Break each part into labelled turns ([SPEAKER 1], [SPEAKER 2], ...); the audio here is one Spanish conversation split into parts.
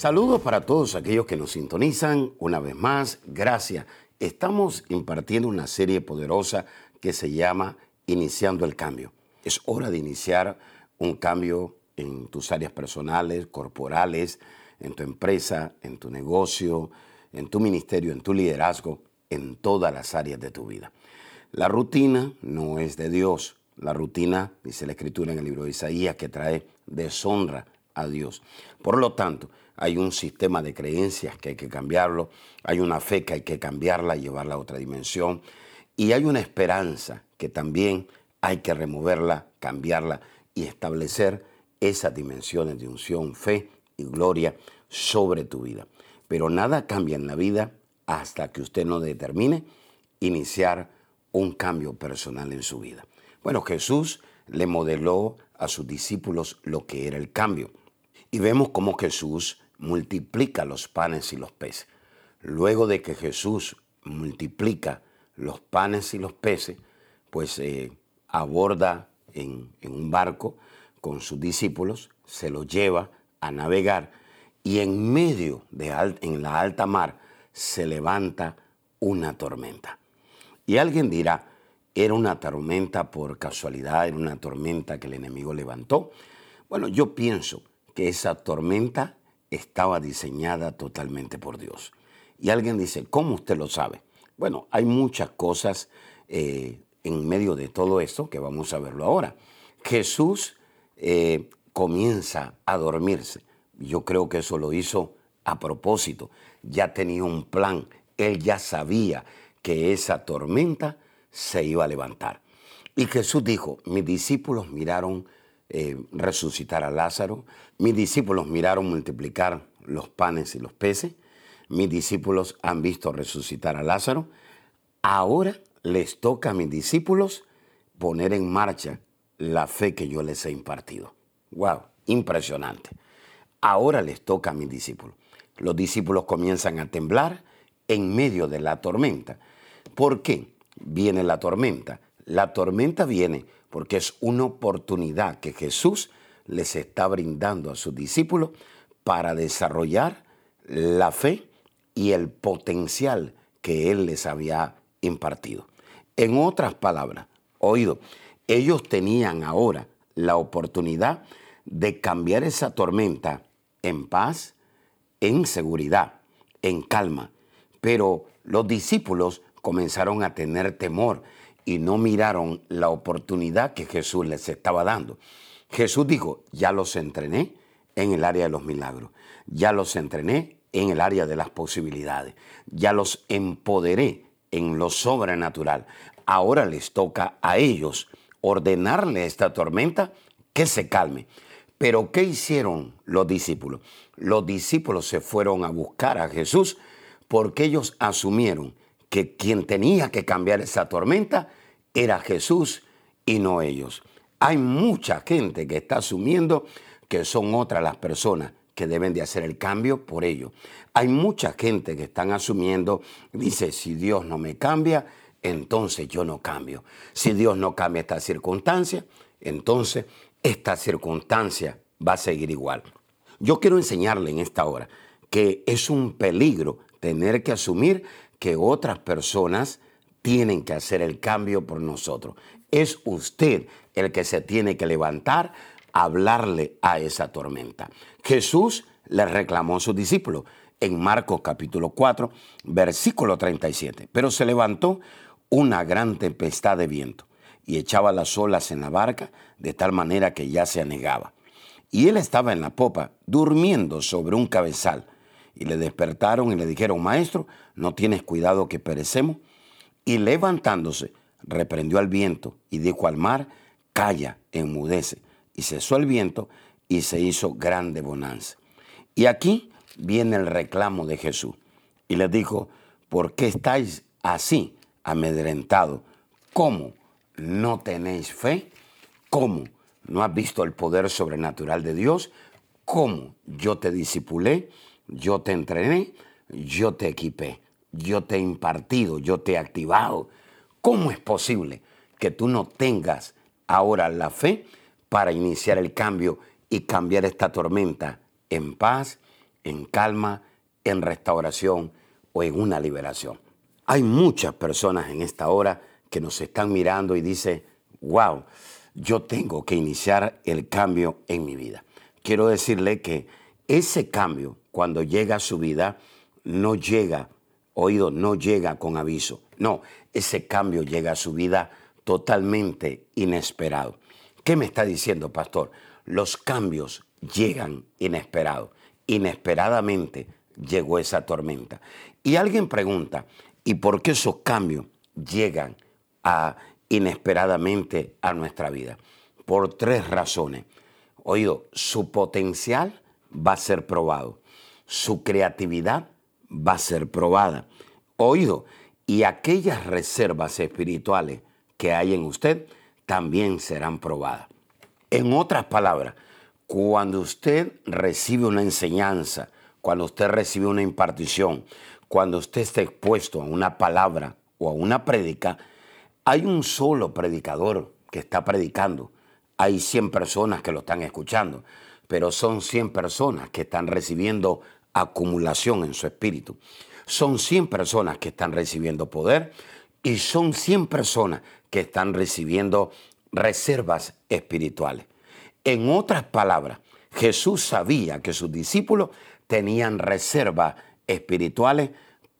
[SPEAKER 1] Saludos para todos aquellos que nos sintonizan. Una vez más, gracias. Estamos impartiendo una serie poderosa que se llama Iniciando el Cambio. Es hora de iniciar un cambio en tus áreas personales, corporales, en tu empresa, en tu negocio, en tu ministerio, en tu liderazgo, en todas las áreas de tu vida. La rutina no es de Dios. La rutina, dice la escritura en el libro de Isaías, que trae deshonra a Dios. Por lo tanto, hay un sistema de creencias que hay que cambiarlo, hay una fe que hay que cambiarla, llevarla a otra dimensión, y hay una esperanza que también hay que removerla, cambiarla y establecer esas dimensiones de unción, fe y gloria sobre tu vida. Pero nada cambia en la vida hasta que usted no determine iniciar un cambio personal en su vida. Bueno, Jesús le modeló a sus discípulos lo que era el cambio. Y vemos cómo Jesús multiplica los panes y los peces. Luego de que Jesús multiplica los panes y los peces, pues eh, aborda en, un barco con sus discípulos, se los lleva a navegar y en medio de en la alta mar se levanta una tormenta. Y alguien dirá, era una tormenta por casualidad, era una tormenta que el enemigo levantó. Bueno, yo pienso que esa tormenta estaba diseñada totalmente por Dios. Y alguien dice, ¿cómo usted lo sabe? Bueno, hay muchas cosas eh, en medio de todo esto que vamos a verlo ahora. Jesús eh, comienza a dormirse. Yo creo que eso lo hizo a propósito. Ya tenía un plan. Él ya sabía que esa tormenta se iba a levantar. Y Jesús dijo, mis discípulos miraron eh, resucitar a Lázaro, mis discípulos miraron multiplicar los panes y los peces, mis discípulos han visto resucitar a Lázaro, ahora les toca a mis discípulos poner en marcha la fe que yo les he impartido. ¡Wow! Impresionante. Ahora les toca a mis discípulos. Los discípulos comienzan a temblar en medio de la tormenta. ¿Por qué viene la tormenta? La tormenta viene porque es una oportunidad que Jesús les está brindando a sus discípulos para desarrollar la fe y el potencial que Él les había impartido. En otras palabras, oído, ellos tenían ahora la oportunidad de cambiar esa tormenta en paz, en seguridad, en calma. Pero los discípulos comenzaron a tener temor y no miraron la oportunidad que Jesús les estaba dando. Jesús dijo, ya los entrené en el área de los milagros, ya los entrené en el área de las posibilidades, ya los empoderé en lo sobrenatural. Ahora les toca a ellos ordenarle a esta tormenta que se calme. Pero ¿qué hicieron los discípulos? Los discípulos se fueron a buscar a Jesús porque ellos asumieron que quien tenía que cambiar esa tormenta era Jesús y no ellos. Hay mucha gente que está asumiendo que son otras las personas que deben de hacer el cambio por ello. Hay mucha gente que están asumiendo, dice, si Dios no me cambia, entonces yo no cambio. Si Dios no cambia esta circunstancia, entonces esta circunstancia va a seguir igual. Yo quiero enseñarle en esta hora que es un peligro tener que asumir que otras personas tienen que hacer el cambio por nosotros. Es usted el que se tiene que levantar a hablarle a esa tormenta. Jesús le reclamó a sus discípulos en Marcos capítulo 4, versículo 37. Pero se levantó una gran tempestad de viento y echaba las olas en la barca de tal manera que ya se anegaba. Y él estaba en la popa, durmiendo sobre un cabezal. Y le despertaron y le dijeron, Maestro, ¿no tienes cuidado que perecemos? Y levantándose, reprendió al viento y dijo al mar, Calla, enmudece. Y cesó el viento y se hizo grande bonanza. Y aquí viene el reclamo de Jesús. Y les dijo, ¿por qué estáis así amedrentados? ¿Cómo no tenéis fe? ¿Cómo no has visto el poder sobrenatural de Dios? ¿Cómo yo te disipulé? Yo te entrené, yo te equipé, yo te he impartido, yo te he activado. ¿Cómo es posible que tú no tengas ahora la fe para iniciar el cambio y cambiar esta tormenta en paz, en calma, en restauración o en una liberación? Hay muchas personas en esta hora que nos están mirando y dicen, wow, yo tengo que iniciar el cambio en mi vida. Quiero decirle que ese cambio cuando llega a su vida, no llega, oído, no llega con aviso. No, ese cambio llega a su vida totalmente inesperado. ¿Qué me está diciendo, pastor? Los cambios llegan inesperados. Inesperadamente llegó esa tormenta. Y alguien pregunta, ¿y por qué esos cambios llegan a, inesperadamente a nuestra vida? Por tres razones. Oído, su potencial va a ser probado su creatividad va a ser probada. Oído, y aquellas reservas espirituales que hay en usted también serán probadas. En otras palabras, cuando usted recibe una enseñanza, cuando usted recibe una impartición, cuando usted está expuesto a una palabra o a una prédica, hay un solo predicador que está predicando. Hay 100 personas que lo están escuchando, pero son 100 personas que están recibiendo acumulación en su espíritu. Son 100 personas que están recibiendo poder y son 100 personas que están recibiendo reservas espirituales. En otras palabras, Jesús sabía que sus discípulos tenían reservas espirituales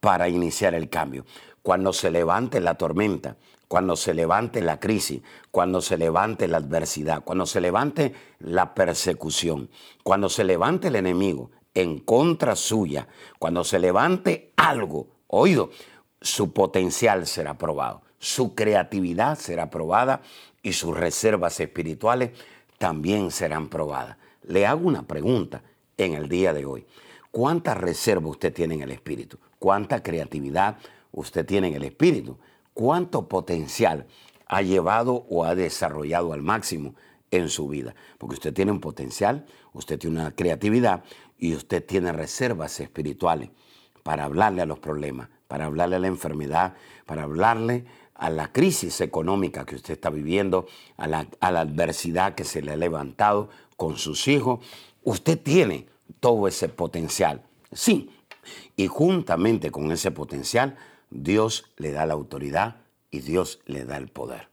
[SPEAKER 1] para iniciar el cambio. Cuando se levante la tormenta, cuando se levante la crisis, cuando se levante la adversidad, cuando se levante la persecución, cuando se levante el enemigo, en contra suya, cuando se levante algo, oído, su potencial será probado, su creatividad será probada y sus reservas espirituales también serán probadas. Le hago una pregunta en el día de hoy. ¿Cuánta reserva usted tiene en el espíritu? ¿Cuánta creatividad usted tiene en el espíritu? ¿Cuánto potencial ha llevado o ha desarrollado al máximo en su vida? Porque usted tiene un potencial, usted tiene una creatividad y usted tiene reservas espirituales para hablarle a los problemas, para hablarle a la enfermedad, para hablarle a la crisis económica que usted está viviendo, a la, adversidad que se le ha levantado con sus hijos. Usted tiene todo ese potencial. Sí, y juntamente con ese potencial, Dios le da la autoridad y Dios le da el poder.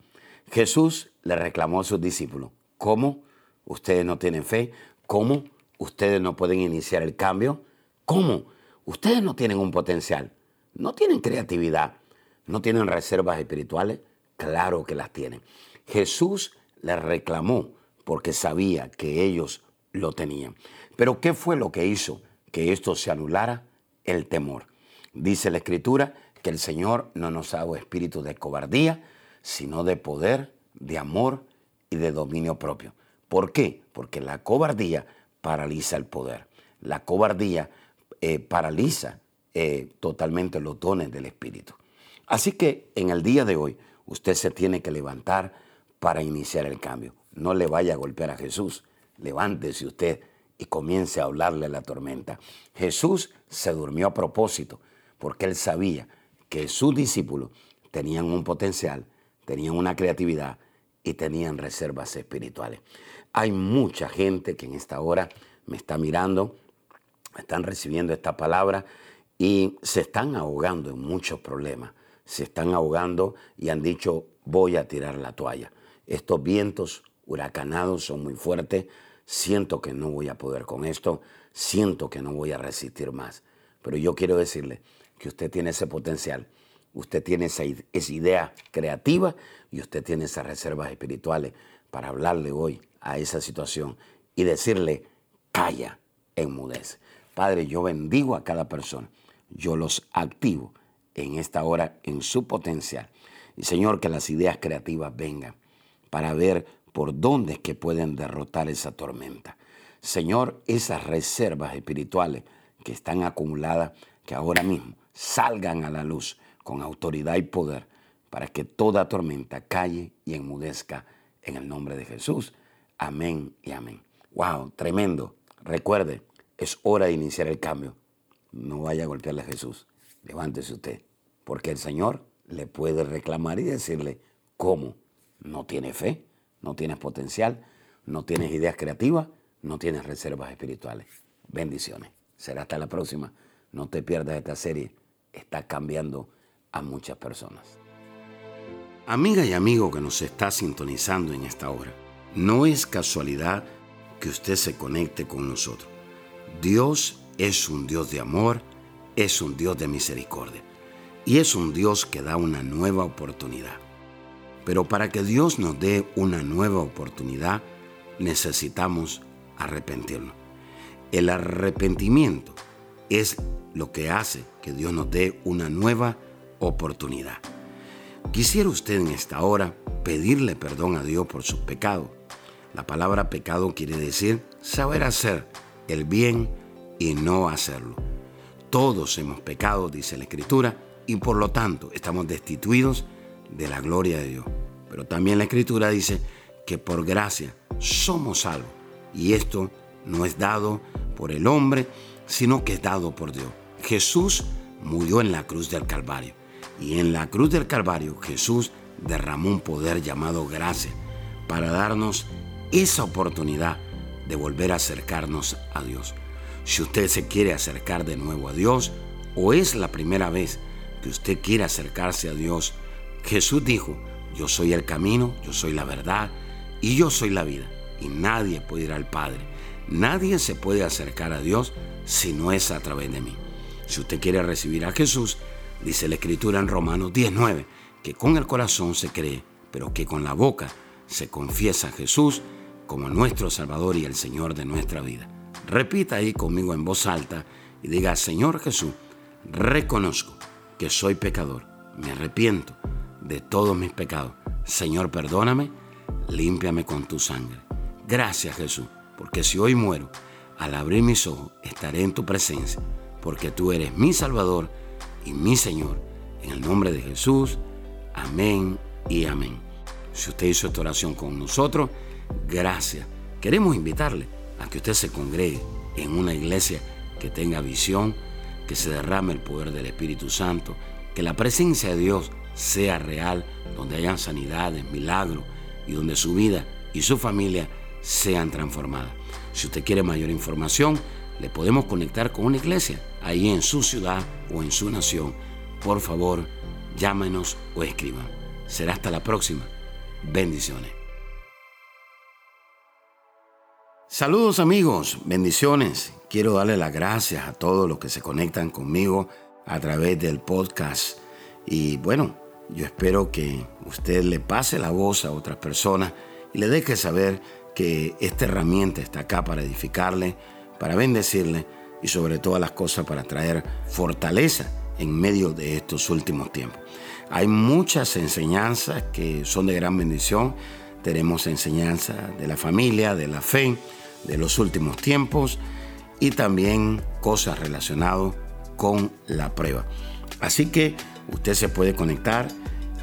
[SPEAKER 1] Jesús le reclamó a sus discípulos, ¿cómo? Ustedes no tienen fe, ¿cómo? ustedes no pueden iniciar el cambio. ¿Cómo? Ustedes no tienen un potencial, no tienen creatividad, no tienen reservas espirituales. Claro que las tienen. Jesús les reclamó porque sabía que ellos lo tenían. Pero ¿qué fue lo que hizo que esto se anulara? El temor. Dice la Escritura que el Señor no nos ha dado espíritu de cobardía, sino de poder, de amor y de dominio propio. ¿Por qué? Porque la cobardía paraliza el poder. La cobardía eh, paraliza eh, totalmente los dones del Espíritu. Así que en el día de hoy usted se tiene que levantar para iniciar el cambio. No le vaya a golpear a Jesús. Levántese usted y comience a hablarle la tormenta. Jesús se durmió a propósito porque él sabía que sus discípulos tenían un potencial, tenían una creatividad y tenían reservas espirituales. Hay mucha gente que en esta hora me está mirando, están recibiendo esta palabra y se están ahogando en muchos problemas. Se están ahogando y han dicho, voy a tirar la toalla. Estos vientos huracanados son muy fuertes, siento que no voy a poder con esto, siento que no voy a resistir más. Pero yo quiero decirle que usted tiene ese potencial, usted tiene esa, esa idea creativa y usted tiene esas reservas espirituales para hablarle hoy a esa situación y decirle, calla, enmudece. Padre, yo bendigo a cada persona, yo los activo en esta hora en su potencial. Y Señor, que las ideas creativas vengan para ver por dónde es que pueden derrotar esa tormenta. Señor, esas reservas espirituales que están acumuladas, que ahora mismo salgan a la luz con autoridad y poder para que toda tormenta calle y enmudezca en el nombre de Jesús. Amén y amén. Wow, tremendo. Recuerde, es hora de iniciar el cambio. No vaya a golpearle a Jesús. Levántese usted, porque el Señor le puede reclamar y decirle, ¿cómo? ¿No tiene fe? ¿No tienes potencial? ¿No tienes ideas creativas? ¿No tienes reservas espirituales? Bendiciones. Será hasta la próxima. No te pierdas esta serie. Está cambiando a muchas personas. Amiga y amigo que nos está sintonizando en esta hora, no es casualidad que usted se conecte con nosotros. Dios es un Dios de amor, es un Dios de misericordia y es un Dios que da una nueva oportunidad. Pero para que Dios nos dé una nueva oportunidad, necesitamos arrepentirnos. El arrepentimiento es lo que hace que Dios nos dé una nueva oportunidad. Quisiera usted en esta hora pedirle perdón a Dios por sus pecados. La palabra pecado quiere decir saber hacer el bien y no hacerlo. Todos hemos pecado, dice la Escritura, y por lo tanto estamos destituidos de la gloria de Dios. Pero también la Escritura dice que por gracia somos salvos. Y esto no es dado por el hombre, sino que es dado por Dios. Jesús murió en la cruz del Calvario. Y en la cruz del Calvario Jesús derramó un poder llamado gracia para darnos esa oportunidad de volver a acercarnos a Dios. Si usted se quiere acercar de nuevo a Dios o es la primera vez que usted quiere acercarse a Dios, Jesús dijo, yo soy el camino, yo soy la verdad y yo soy la vida. Y nadie puede ir al Padre. Nadie se puede acercar a Dios si no es a través de mí. Si usted quiere recibir a Jesús, dice la Escritura en Romanos 19, que con el corazón se cree, pero que con la boca se confiesa a Jesús como nuestro Salvador y el Señor de nuestra vida. Repita ahí conmigo en voz alta y diga, Señor Jesús, reconozco que soy pecador, me arrepiento de todos mis pecados. Señor, perdóname, límpiame con tu sangre. Gracias Jesús, porque si hoy muero, al abrir mis ojos estaré en tu presencia, porque tú eres mi Salvador y mi Señor. En el nombre de Jesús, amén y amén. Si usted hizo esta oración con nosotros, gracias. Queremos invitarle a que usted se congregue en una iglesia que tenga visión, que se derrame el poder del Espíritu Santo, que la presencia de Dios sea real, donde hayan sanidades, milagros y donde su vida y su familia sean transformadas. Si usted quiere mayor información, le podemos conectar con una iglesia ahí en su ciudad o en su nación. Por favor, llámenos o escriban. Será hasta la próxima. Bendiciones. Saludos amigos, bendiciones. Quiero darle las gracias a todos los que se conectan conmigo a través del podcast. Y bueno, yo espero que usted le pase la voz a otras personas y le deje saber que esta herramienta está acá para edificarle, para bendecirle y sobre todas las cosas para traer fortaleza en medio de estos últimos tiempos. Hay muchas enseñanzas que son de gran bendición. Tenemos enseñanza de la familia, de la fe, de los últimos tiempos y también cosas relacionadas con la prueba. Así que usted se puede conectar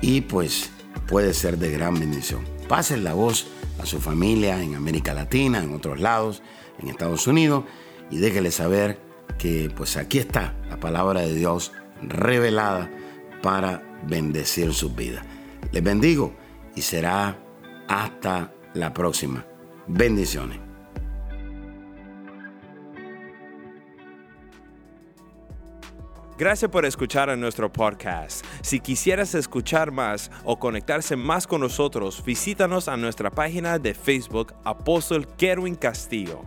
[SPEAKER 1] y pues puede ser de gran bendición. Pasen la voz a su familia en América Latina, en otros lados, en Estados Unidos y déjele saber que pues aquí está la palabra de Dios revelada para bendecir sus vidas. Les bendigo y será hasta la próxima. Bendiciones.
[SPEAKER 2] Gracias por escuchar a nuestro podcast. Si quisieras escuchar más o conectarse más con nosotros, visítanos a nuestra página de Facebook Apóstol Kerwin Castillo.